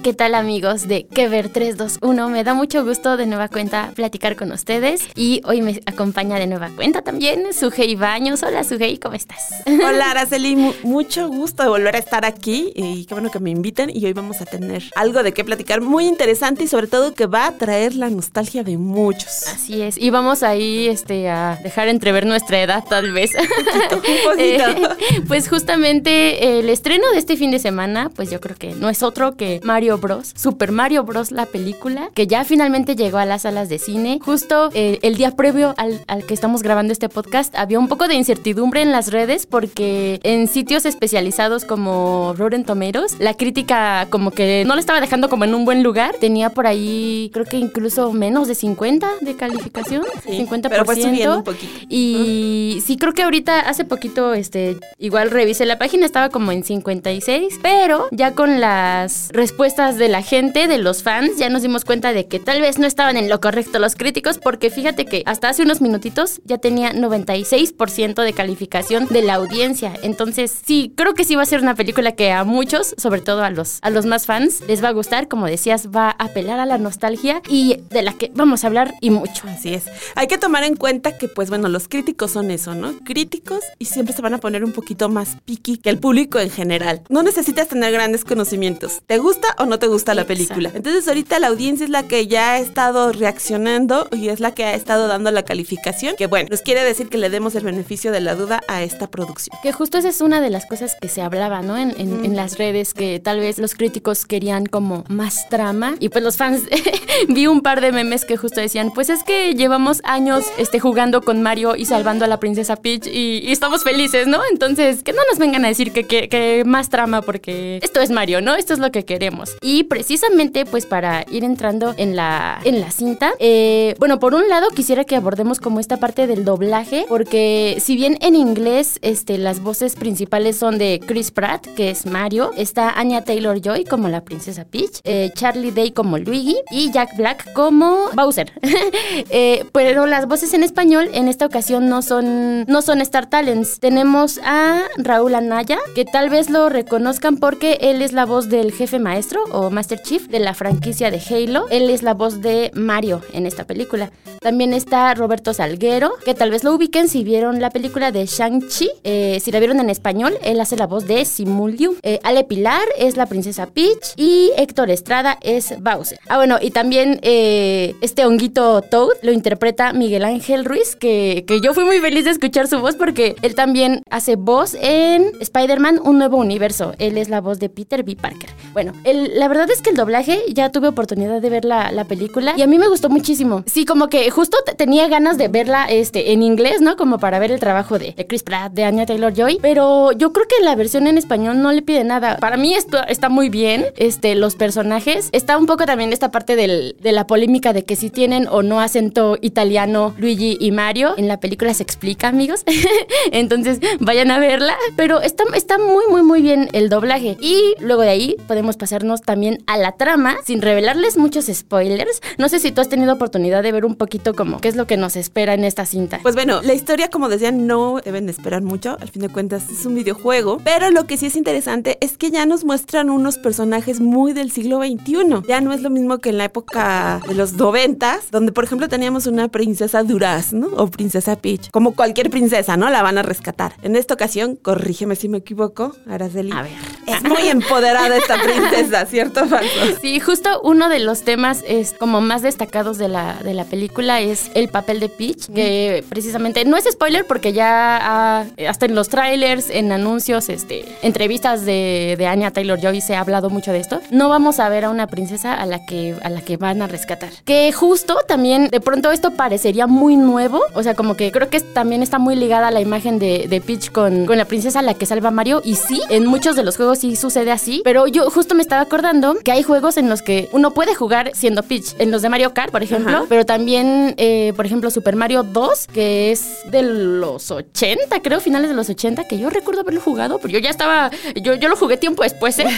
Hola, ¿qué tal amigos de Que Ver 321? Me da mucho gusto de nueva cuenta platicar con ustedes y hoy me acompaña de nueva cuenta también Sugei Baños. Hola Sugei, ¿cómo estás? Hola Araceli, mu- mucho gusto de volver a estar aquí y qué bueno que me inviten y hoy vamos a tener algo de qué platicar muy interesante y sobre todo que va a traer la nostalgia de muchos. Así es, y vamos ahí este, a dejar entrever nuestra edad tal vez. Un poquito. Eh, pues justamente el estreno de este fin de semana, pues yo creo que no es otro que Mario Bros. Super Mario Bros. la película, que ya finalmente llegó a las salas de cine. Justo eh, el día previo al, al que estamos grabando este podcast, había un poco de incertidumbre en las redes porque en sitios especializados como Rotten Tomatoes, la crítica como que no le estaba dejando como en un buen lugar. Tenía por ahí, creo que incluso menos de 50 de calificación. Sí, 50%. pero fue subiendo un poquito. Y sí, creo que ahorita, hace poquito, este, igual revisé la página, estaba como en 56, pero ya con las respuestas de la gente, de los fans, ya nos dimos cuenta de que tal vez no estaban en lo correcto los críticos, porque fíjate que hasta hace unos minutitos ya tenía 96% de calificación de la audiencia. Entonces, sí, creo que sí va a ser una película que a muchos, sobre todo a los, a los más fans, les va a gustar. Como decías, va a apelar a la nostalgia y de la que vamos a hablar y mucho. Así es. Hay que tomar en cuenta que, pues bueno, los críticos son eso, ¿no? Críticos y siempre se van a poner un poquito más picky que el público en general. No necesitas tener grandes conocimientos. ¿Te gusta o no te gusta la película? Exacto. Entonces ahorita la audiencia es la que ya ha estado reaccionando y es la que ha estado dando la calificación, que bueno, nos quiere decir que le demos el beneficio de la duda a esta producción. Que justo esa es una de las cosas que se hablaba, ¿no? En, en- en las redes, que tal vez los críticos querían como más trama. Y pues los fans, vi un par de memes que justo decían, pues es que llevamos años este, jugando con Mario y salvando a la princesa Peach y, y estamos felices, ¿no? Entonces, que no nos vengan a decir que, que- que más trama porque esto es Mario, ¿no? Esto es lo que queremos. Y precisamente, pues para ir entrando en la, en la cinta, eh, bueno, por un lado quisiera que abordemos como esta parte del doblaje, porque si bien en inglés este, las voces principales son de Chris Pratt, que es Mario, está Anya Taylor Joy como la princesa Peach, eh, Charlie Day como Luigi y Jack Black como Bowser. Eh, pero las voces en español en esta ocasión no son, no son Star Talents. Tenemos a Raúl Anaya, que tal vez lo reconozcan porque él es la voz del jefe maestro o Master Chief de la franquicia de Halo. Él es la voz de Mario en esta película. También está Roberto Salguero, que tal vez lo ubiquen si vieron la película de Shang-Chi. Eh, si la vieron en español, él hace la voz de Simuliu. Eh, Ale Pilar es la princesa Peach y Héctor Estrada es Bowser. Ah, bueno, y también eh, este honguito Toad lo interpreta Miguel Ángel Ruiz, que, que yo fui muy feliz de escuchar su voz porque él también hace voz en Spider-Man Un Nuevo Universo. Él es la voz de Peter B. Parker. Bueno, el- la verdad es que el doblaje, ya tuve oportunidad de ver la, la película y a mí me gustó muchísimo. Sí, como que justo te- tenía ganas de verla este, en inglés, ¿no? Como para ver el trabajo de, de Chris Pratt, de Anya Taylor-Joy, pero yo creo que la versión en español no le pide nada. Para mí esto está muy bien, este, los personajes. Está un poco también esta parte del- de la polémica de que si tienen o no acento italiano Luigi y Mario. En la película se explica, amigos. Entonces vayan a verla. Pero está, está muy, muy, muy bien el doblaje. Y luego de ahí podemos pasarnos también a la trama sin revelarles muchos spoilers. No sé si tú has tenido oportunidad de ver un poquito como qué es lo que nos espera en esta cinta. Pues bueno, la historia, como decían, no deben de esperar mucho. Al fin de cuentas, es un videojuego. Pero lo que sí es interesante es que ya nos muestran unos personajes muy del siglo XXI. Ya no es lo mismo que en la época de los noventas, donde, por ejemplo, teníamos una princesa Duraz, ¿no? O princesa Peach. Como cualquier princesa, ¿no? La van a rescatar. En esta ocasión, corrígeme si me equivoco, Araceli. A ver. Es muy empoderada esta princesa, ¿cierto, Falso? Sí, justo uno de los temas es como más destacados de la, de la película es el papel de Peach, que precisamente no es spoiler porque ya ha- hasta en los trailers, en anuncios, este, entrevistas de, de Anya Taylor Joy se ha hablado mucho de esto. No vamos a ver a una princesa a la que a la que van a rescatar. Que justo también de pronto esto parecería muy nuevo, o sea, como que creo que también está muy ligada a la imagen de, de Peach con, con la princesa a la que salva a Mario y sí, en muchos de los juegos sí sucede así, pero yo justo me estaba acordando que hay juegos en los que uno puede jugar siendo Peach, en los de Mario Kart, por ejemplo, Ajá. pero también, eh, por ejemplo, Super Mario 2, que es de los 80, creo, finales de los 80, que yo recuerdo haberlo jugado, pero yo ya estaba, yo, yo lo jugué tiempo después, ¿eh?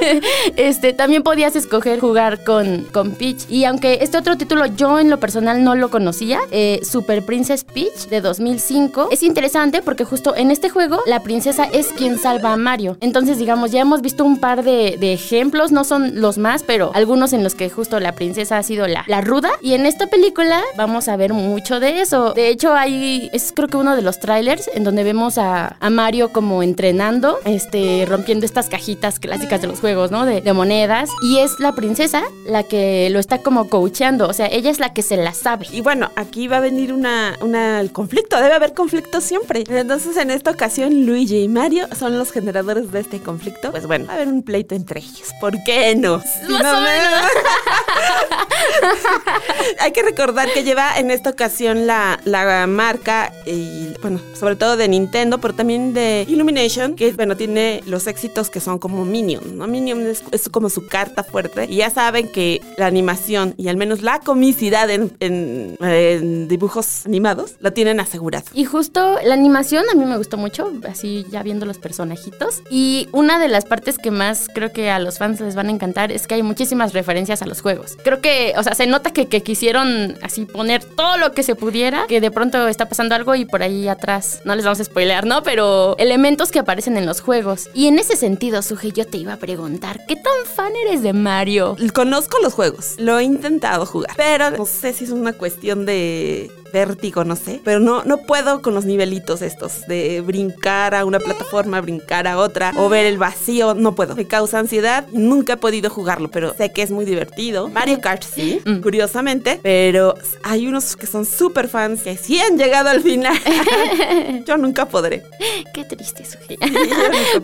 este, también podías escoger jugar con, con Peach. Y aunque este otro título yo en lo personal no lo conocía, eh, Super Princess Peach de 2005, es interesante porque justo en este juego la princesa es quien salva a Mario. Entonces, digamos, ya hemos visto un par de, de ejemplos, no son los más, pero algunos en los que justo la princesa ha sido la, la ruda. Y en esta película vamos a ver mucho de eso. De hecho, hay, es creo que uno de los trailers en donde vemos a, a Mario como entrenando, este, rompiendo estas cajitas clásicas de los juegos, ¿no? De, de monedas. Y es la princesa la que lo está como coacheando. O sea, ella es la que se la sabe. Y bueno, aquí va a venir una, una el conflicto, debe haber conflicto siempre. Entonces, en esta ocasión, Luigi y Mario son los generadores de este conflicto. Pues bueno, va a haber un pleito entre ellos. ¿Por qué no? Más no o me- menos. Hay que recordar que lleva en esta ocasión la, la marca, y, bueno, sobre todo de Nintendo, pero también de Illumination, que bueno, tiene los éxitos que son como Minion, ¿no? Minion es, como su carta fuerte. Y ya saben que la animación y al menos la comicidad en, dibujos animados la tienen asegurado. Y justo la animación a mí me gustó mucho, así ya viendo los personajitos. Y una de las partes que más creo que a los fans les van a encantar es que hay muchísimas referencias a los juegos. Creo que, o sea, se nota que, que quisieron así poner todo lo que se pudiera, que de pronto está pasando algo y por ahí atrás, no les vamos a spoilear, ¿no? Pero elementos que aparecen en los juegos. Y en ese sentido, Suje, yo te iba a preguntar, ¿qué tan fan eres de Mario? Conozco los juegos, lo he intentado jugar, pero no sé si es una cuestión de vértigo, no sé, pero no, no puedo con los nivelitos estos de brincar a una plataforma, brincar a otra o ver el vacío, no puedo. Me causa ansiedad nunca he podido jugarlo, pero sé que es muy divertido. Mario Kart sí, Mm. curiosamente, pero hay unos que son súper fans que sí han llegado al final. Yo nunca podré. Qué triste, nunca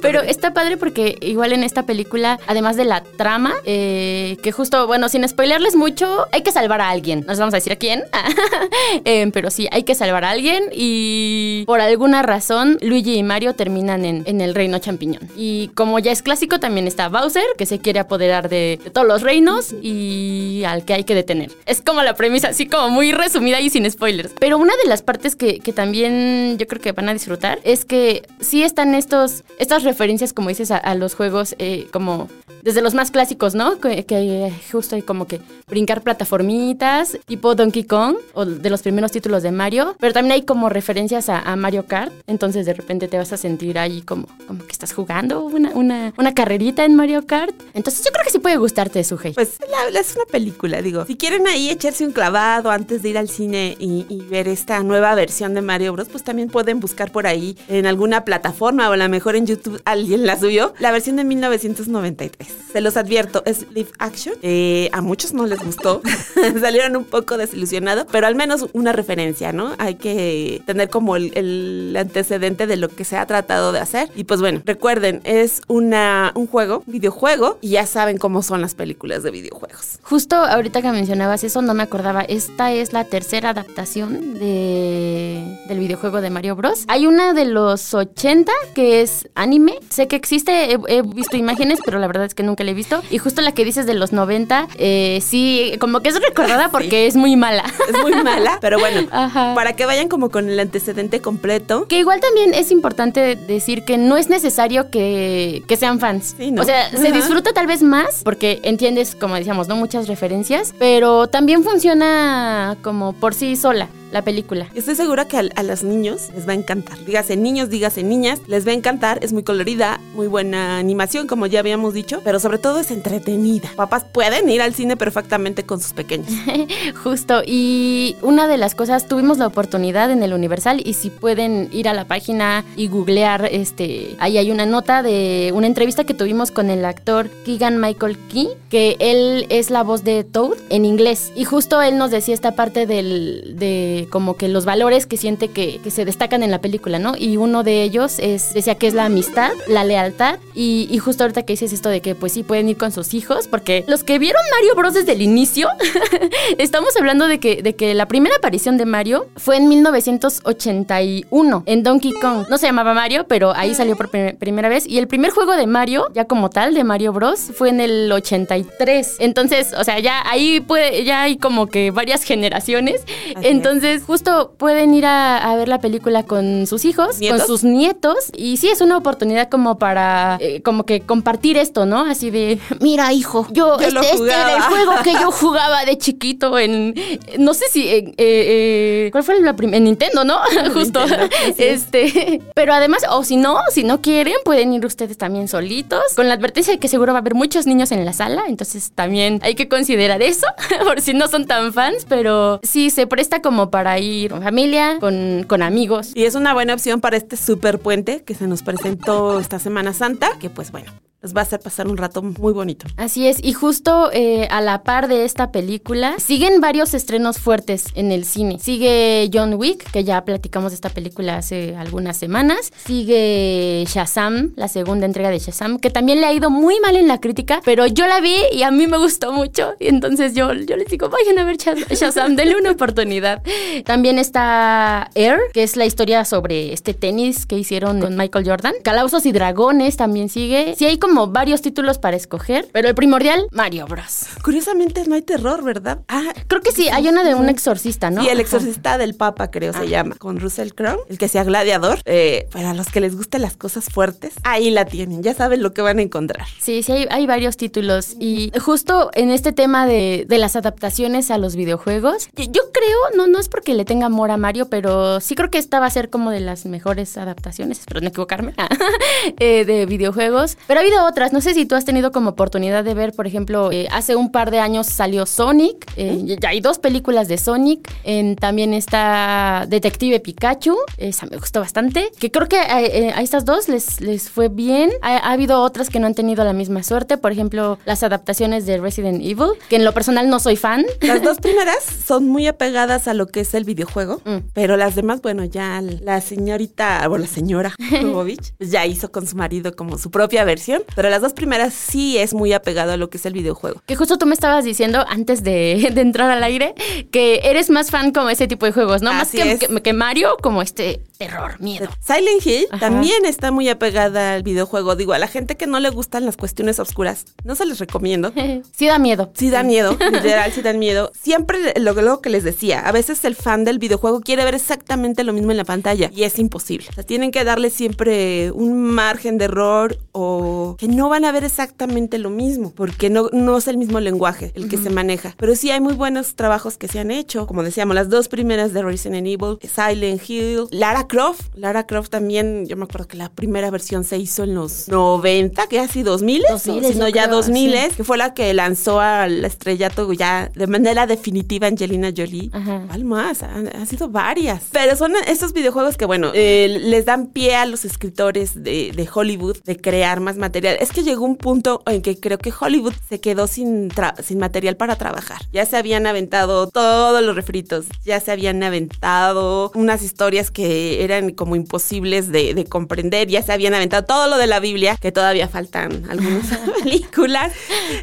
Pero está padre porque igual en esta película, además de la trama, eh, que justo, bueno, sin spoilerles mucho, hay que salvar a alguien. No les vamos a decir a quién, Eh, pero sí, hay que salvar a alguien y por alguna razón Luigi y Mario terminan en, en el reino champiñón. Y como ya es clásico, también está Bowser, que se quiere apoderar de, de todos los reinos y al que hay que detener. Es como la premisa, así como muy resumida y sin spoilers. Pero una de las partes que, que también yo creo que van a disfrutar es que sí están estos, estas referencias, como dices, a, los juegos eh, como desde los más clásicos, ¿no? Que, que justo hay como que brincar plataformitas, tipo Donkey Kong, o de los primeros títulos de Mario, pero también hay como referencias a, Mario Kart, entonces de repente te vas a sentir ahí como, como que estás jugando una, una, carrerita en Mario Kart. Entonces yo creo que sí puede gustarte, Sugei. Pues es una película, digo. Si quieren ahí echarse un clavado antes de ir al cine y, y ver esta nueva versión de Mario Bros, pues también pueden buscar por ahí en alguna plataforma o a lo mejor en YouTube alguien la subió. La versión de 1993. Se los advierto, es live action. Eh, a muchos no les gustó. Salieron un poco desilusionados, pero al menos una referencia, ¿no? Hay que tener como el, antecedente de lo que se ha tratado de hacer. Y pues bueno, recuerden, es una, un juego, videojuego, y ya saben cómo son las películas de videojuegos. Justo ahorita que mencionabas eso, no me acordaba. Esta es la tercera adaptación de, del videojuego de Mario Bros. Hay una de los 80 que es anime. Sé que existe, he, he visto imágenes, pero la verdad es que nunca la he visto. Y justo la que dices de los 90, eh, sí, como que es recordada porque es muy mala. Es muy mala, pero bueno, Ajá. para que vayan como con el antecedente completo. Que igual también es importante decir que no es necesario que, que sean fans. Sí, ¿no? O sea, se disfruta tal vez más porque entiendes, como decíamos, ¿no? Muchas referencias, pero también funciona como por sí sola. La película. Estoy segura que a, a los niños les va a encantar. Dígase niños, dígase niñas, les va a encantar. Es muy colorida, muy buena animación, como ya habíamos dicho, pero sobre todo es entretenida. Papás pueden ir al cine perfectamente con sus pequeños. Justo, y una de las cosas, tuvimos la oportunidad en el Universal y si pueden ir a la página y googlear, este, ahí hay una nota de una entrevista que tuvimos con el actor Keegan Michael Key, que él es la voz de Toad en inglés. Y justo él nos decía esta parte del, de como que los valores que siente que, que se destacan en la película, ¿no? Y uno de ellos es, decía que es la amistad, la lealtad, y, y justo ahorita que dices esto de que pues sí pueden ir con sus hijos, porque los que vieron Mario Bros desde el inicio, estamos hablando de que, de que la primera aparición de Mario fue en 1981 en Donkey Kong. No se llamaba Mario, pero ahí salió por prim- primera vez. Y el primer juego de Mario, ya como tal, de Mario Bros, fue en el 83. Entonces, o sea, ya ahí puede, ya hay como que varias generaciones. Así Entonces, justo pueden ir a, a ver la película con sus hijos, ¿Nietos? con sus nietos. Y sí, es una oportunidad como para, eh, como que compartir esto, ¿no? Así de, mira, hijo, yo, este, este era el jugaba". juego que yo jugaba de chiquito en, no sé si, en, eh, eh, ¿cuál fue la primera? En Nintendo, ¿no? Justo. Nintendo. Este, pero además, o si no, si no quieren, pueden ir ustedes también solitos, con la advertencia de que seguro va a haber muchos niños en la sala, entonces también hay que considerar eso, por si no son tan fans, pero sí se presta como para ir con familia, con, con amigos. Y es una buena opción para este super puente que se nos presentó esta Semana Santa, que pues bueno, nos va a hacer pasar un rato muy bonito. Así es, y justo eh, a la par de esta película, siguen varios estrenos fuertes en el cine. Sigue John Wick, que ya platicamos de esta película hace algunas semanas. Sigue Shazam, la segunda entrega de Shazam, que también le ha ido muy mal en la crítica, pero yo la vi y a mí me gustó mucho. Y entonces yo, yo les digo, vayan a ver Shaz- Shazam, denle una oportunidad. También está Air, que es la historia sobre este tenis que hicieron con Michael Jordan. Calabozos y Dragones también sigue. Sí hay como varios títulos para escoger, pero el primordial, Mario Bros. Curiosamente no hay terror, ¿verdad? Ah, Creo que sí, hay una de un exorcista, ¿no? Y el Ajá. exorcista del Papa, creo se llama, con Russell Crowe, el que sea gladiador. Eh, para los que les gusten las cosas fuertes, ahí la tienen, ya saben lo que van a encontrar. Sí, sí, hay, hay varios títulos. Y justo en este tema de, de las adaptaciones a los videojuegos, yo, yo creo, no, no es porque le tenga amor a Mario, pero sí creo que esta va a ser como de las mejores adaptaciones, espero no equivocarme, eh, de videojuegos. Pero ha habido otras, no sé si tú has tenido como oportunidad de ver, por ejemplo, eh, hace un par de años salió Sonic, eh, ya hay dos películas de Sonic, en- también está Detective Pikachu, esa me gustó bastante, que creo que a, eh, a estas dos les, les fue bien. Ha, ha habido otras que no han tenido la misma suerte, por ejemplo, las adaptaciones de Resident Evil, que en lo personal no soy fan. Las dos primeras son muy apegadas a lo que es el videojuego, Mm. pero las demás, bueno, ya la señorita, o la señora Jovovich, pues ya hizo con su marido como su propia versión, pero las dos primeras sí es muy apegado a lo que es el videojuego. Que justo tú me estabas diciendo antes de, de entrar al aire que eres más fan como ese tipo de juegos, ¿no? más Así que, es. que- que Mario, como este terror, miedo. Silent Hill Ajá. también está muy apegada al videojuego. Digo, a la gente que no le gustan las cuestiones oscuras, no se les recomiendo. Sí da miedo. Sí da miedo, literal, sí dan miedo. Siempre lo, lo que les decía, a veces el fan del videojuego quiere ver exactamente lo mismo en la pantalla y es imposible. O sea, tienen que darle siempre un margen de error o que no van a ver exactamente lo mismo, porque no, no es el mismo lenguaje el que se maneja. Pero sí hay muy buenos trabajos que se han hecho, como decíamos, las dos primeras de Resident Evil, Silent Hill, Lara Croft. Lara Croft también, yo me acuerdo que la primera versión se hizo en los 90, que así 2000, 2000, sino yo ya creo, 2000, sí. que fue la que lanzó al estrellato ya de manera definitiva Angelina Jolie. Ajá. ¿Cuál más? Han, han sido varias. Pero son estos videojuegos que, bueno, eh, les dan pie a los escritores de, de Hollywood de crear más material. Es que llegó un punto en que creo que Hollywood se quedó sin material para trabajar. Ya se habían aventado todos los refritos, ya se habían aventado unas historias que eran como imposibles de, de comprender, ya se habían aventado todo lo de la Biblia, que todavía faltan algunas películas.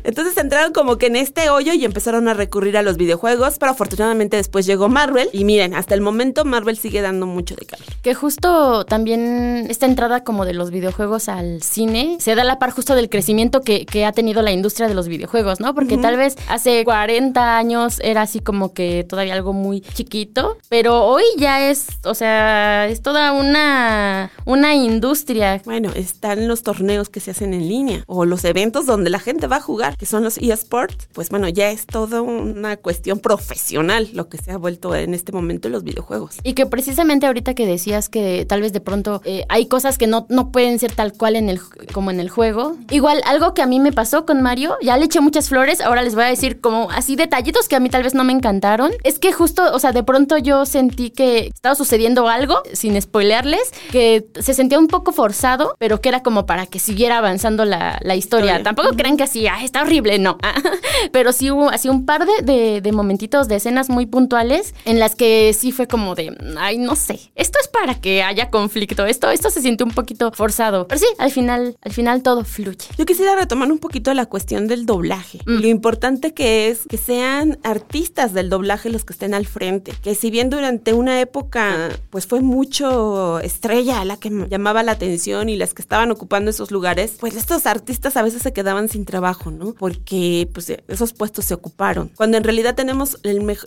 Entonces entraron como que en este hoyo y empezaron a recurrir a los videojuegos, pero afortunadamente después llegó Marvel y miren, hasta el momento Marvel sigue dando mucho de calor. Que justo también esta entrada como de los videojuegos al cine se da a la par justo del crecimiento que, que ha tenido la industria de los videojuegos, ¿no? Porque tal vez hace 40 años era así como que todavía algo muy chiquito, pero hoy ya es, o sea, sea, es toda una, una industria. Bueno, están los torneos que se hacen en línea o los eventos donde la gente va a jugar, que son los eSports. Pues bueno, ya es toda una cuestión profesional lo que se ha vuelto en este momento los videojuegos. Y que precisamente ahorita que decías que tal vez de pronto eh, hay cosas que no, no pueden ser tal cual en el, como en el juego. Igual, algo que a mí me pasó con Mario, ya le eché muchas flores, ahora les voy a decir como así detallitos que a mí tal vez no me encantaron. Es que justo, o sea, de pronto yo sentí que estaba sucediendo algo, sin spoilearles, que se sentía un poco forzado, pero que era como para que siguiera avanzando la, historia. Tampoco crean que así, está horrible, no. pero sí hubo así un par de, de, momentitos, de escenas muy puntuales en las que sí fue como de, ay, no sé, esto es para que haya conflicto, esto, esto se siente un poquito forzado. Pero sí, al final, al final todo fluye. Yo quisiera retomar un poquito la cuestión del doblaje. Mm. Lo importante que es que sean artistas del doblaje los que estén al frente. Que si bien durante una época, pues fue mucho estrella la que llamaba la atención y las que estaban ocupando esos lugares, pues estos artistas a veces se quedaban sin trabajo, ¿no? Porque pues esos puestos se ocuparon. Cuando en realidad tenemos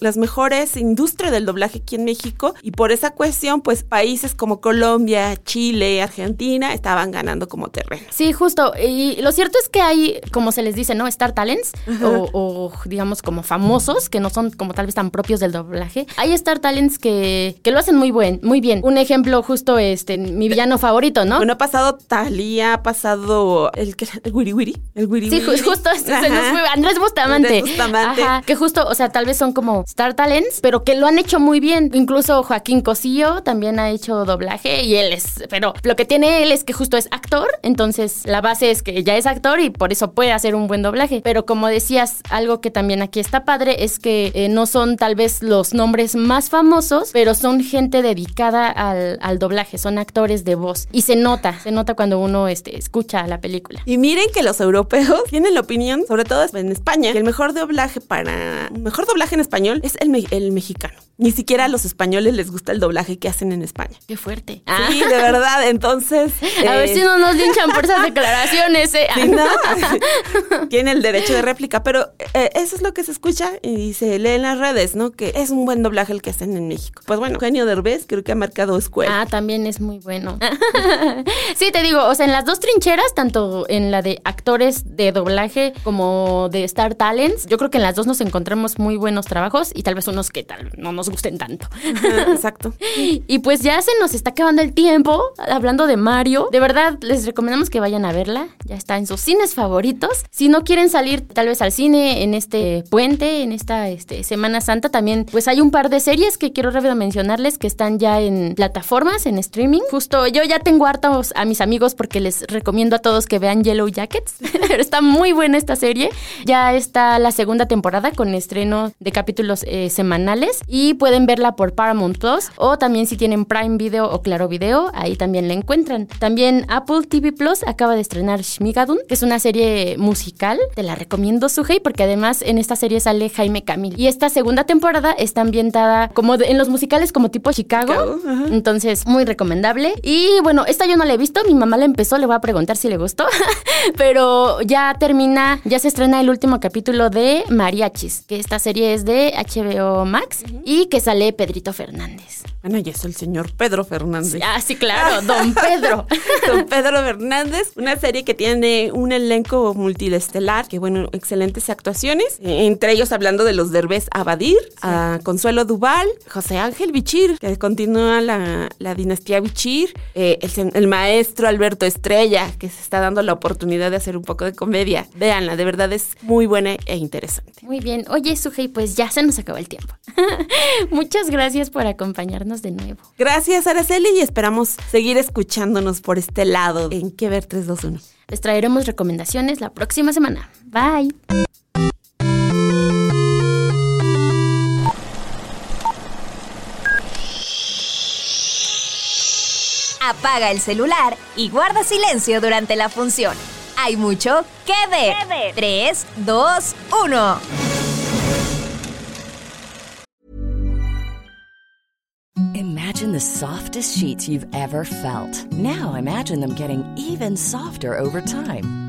las mejores industrias del doblaje aquí en México y por esa cuestión, pues países como Colombia, Chile, Argentina estaban ganando como terreno. Sí, justo. Y lo cierto es que hay, como se les dice, ¿no? Star Talents o, digamos como famosos que no son como tal vez tan propios del doblaje. Hay Star Talents que, que lo hacen muy buen, muy bien. Un ejemplo justo este mi villano favorito, ¿no? Bueno, ha pasado Talía, ha pasado el el Wiri Wiri, el Wiri Sí, justo se nos fue Andrés Bustamante. Andrés Bustamante. Ajá, que justo, o sea, tal vez son como Star Talents, pero que lo han hecho muy bien. Incluso Joaquín Cosío también ha hecho doblaje y él es, pero lo que tiene él es que justo es actor, entonces la base es que ya es actor y por eso puede hacer un buen doblaje. Pero como decías, algo que también aquí está padre es que eh, no son tal vez los nombres más famosos, pero son gente dedicada al, doblaje, son actores de voz. Y se nota, se nota cuando uno este, escucha la película. Y miren que los europeos tienen la opinión, sobre todo en España, que el mejor doblaje para... mejor doblaje en español es el, el mexicano. Ni siquiera a los españoles les gusta el doblaje que hacen en España. Qué fuerte. Sí, de verdad. Entonces. a ver si no nos linchan por esas declaraciones. ¿eh? no. Tiene el derecho de réplica, pero eh, eso es lo que se escucha y se lee en las redes, ¿no? Que es un buen doblaje el que hacen en México. Pues bueno, Genio Derbez creo que ha marcado Ah, también es muy bueno. sí, te digo, o sea, en las dos trincheras, tanto en la de actores de doblaje como de Star Talents, yo creo que en las dos nos encontramos muy buenos trabajos y tal vez unos que tal no nos gusten tanto. exacto. y pues ya se nos está acabando el tiempo hablando de Mario. De verdad, les recomendamos que vayan a verla. Ya está en sus cines favoritos. Si no quieren salir tal vez al cine en este puente, en esta este, Semana Santa, también pues hay un par de series que quiero rápido mencionarles que están ya en plataformas, en streaming. Justo yo ya tengo hartos a mis amigos porque les recomiendo a todos que vean Yellow Jackets. está muy buena esta serie. Ya está la segunda temporada con estreno de capítulos eh, semanales y pueden verla por Paramount Plus o también si tienen Prime Video o Claro Video, ahí también la encuentran. También Apple TV Plus acaba de estrenar Shmigadun, que es una serie musical. Te la recomiendo, Sujei, porque además en esta serie sale Jaime Camil. Y esta segunda temporada está ambientada como en los musicales como tipo Chicago. Entonces, muy recomendable. Y bueno, esta yo no la he visto, mi mamá la empezó, le voy a preguntar si le gustó. Pero ya termina, ya se estrena el último capítulo de Mariachis, que esta serie es de HBO Max y que sale Pedrito Fernández. Bueno, y es el señor Pedro Fernández. Ah, sí, claro, don Pedro. don Pedro Fernández, una serie que tiene un elenco multiestelar, que bueno, excelentes actuaciones, entre ellos hablando de los Derbez Abadir, a Consuelo Duval, José Ángel Bichir, que continúa la, dinastía Bichir, eh, el, maestro Alberto Estrella, que se está dando la oportunidad de hacer un poco de comedia. Véanla, de verdad es muy buena e interesante. Muy bien. Oye, Sujei, pues ya se nos acabó el tiempo. Muchas gracias por acompañarnos de nuevo. Gracias, Araceli, y esperamos seguir escuchándonos por este lado en Que Ver 321. Les traeremos recomendaciones la próxima semana. Bye. Apaga el celular y guarda silencio durante la función. Hay mucho que ver. 3, 2, 1. Imagine the softest sheets you've ever felt. Now imagine them getting even softer over time.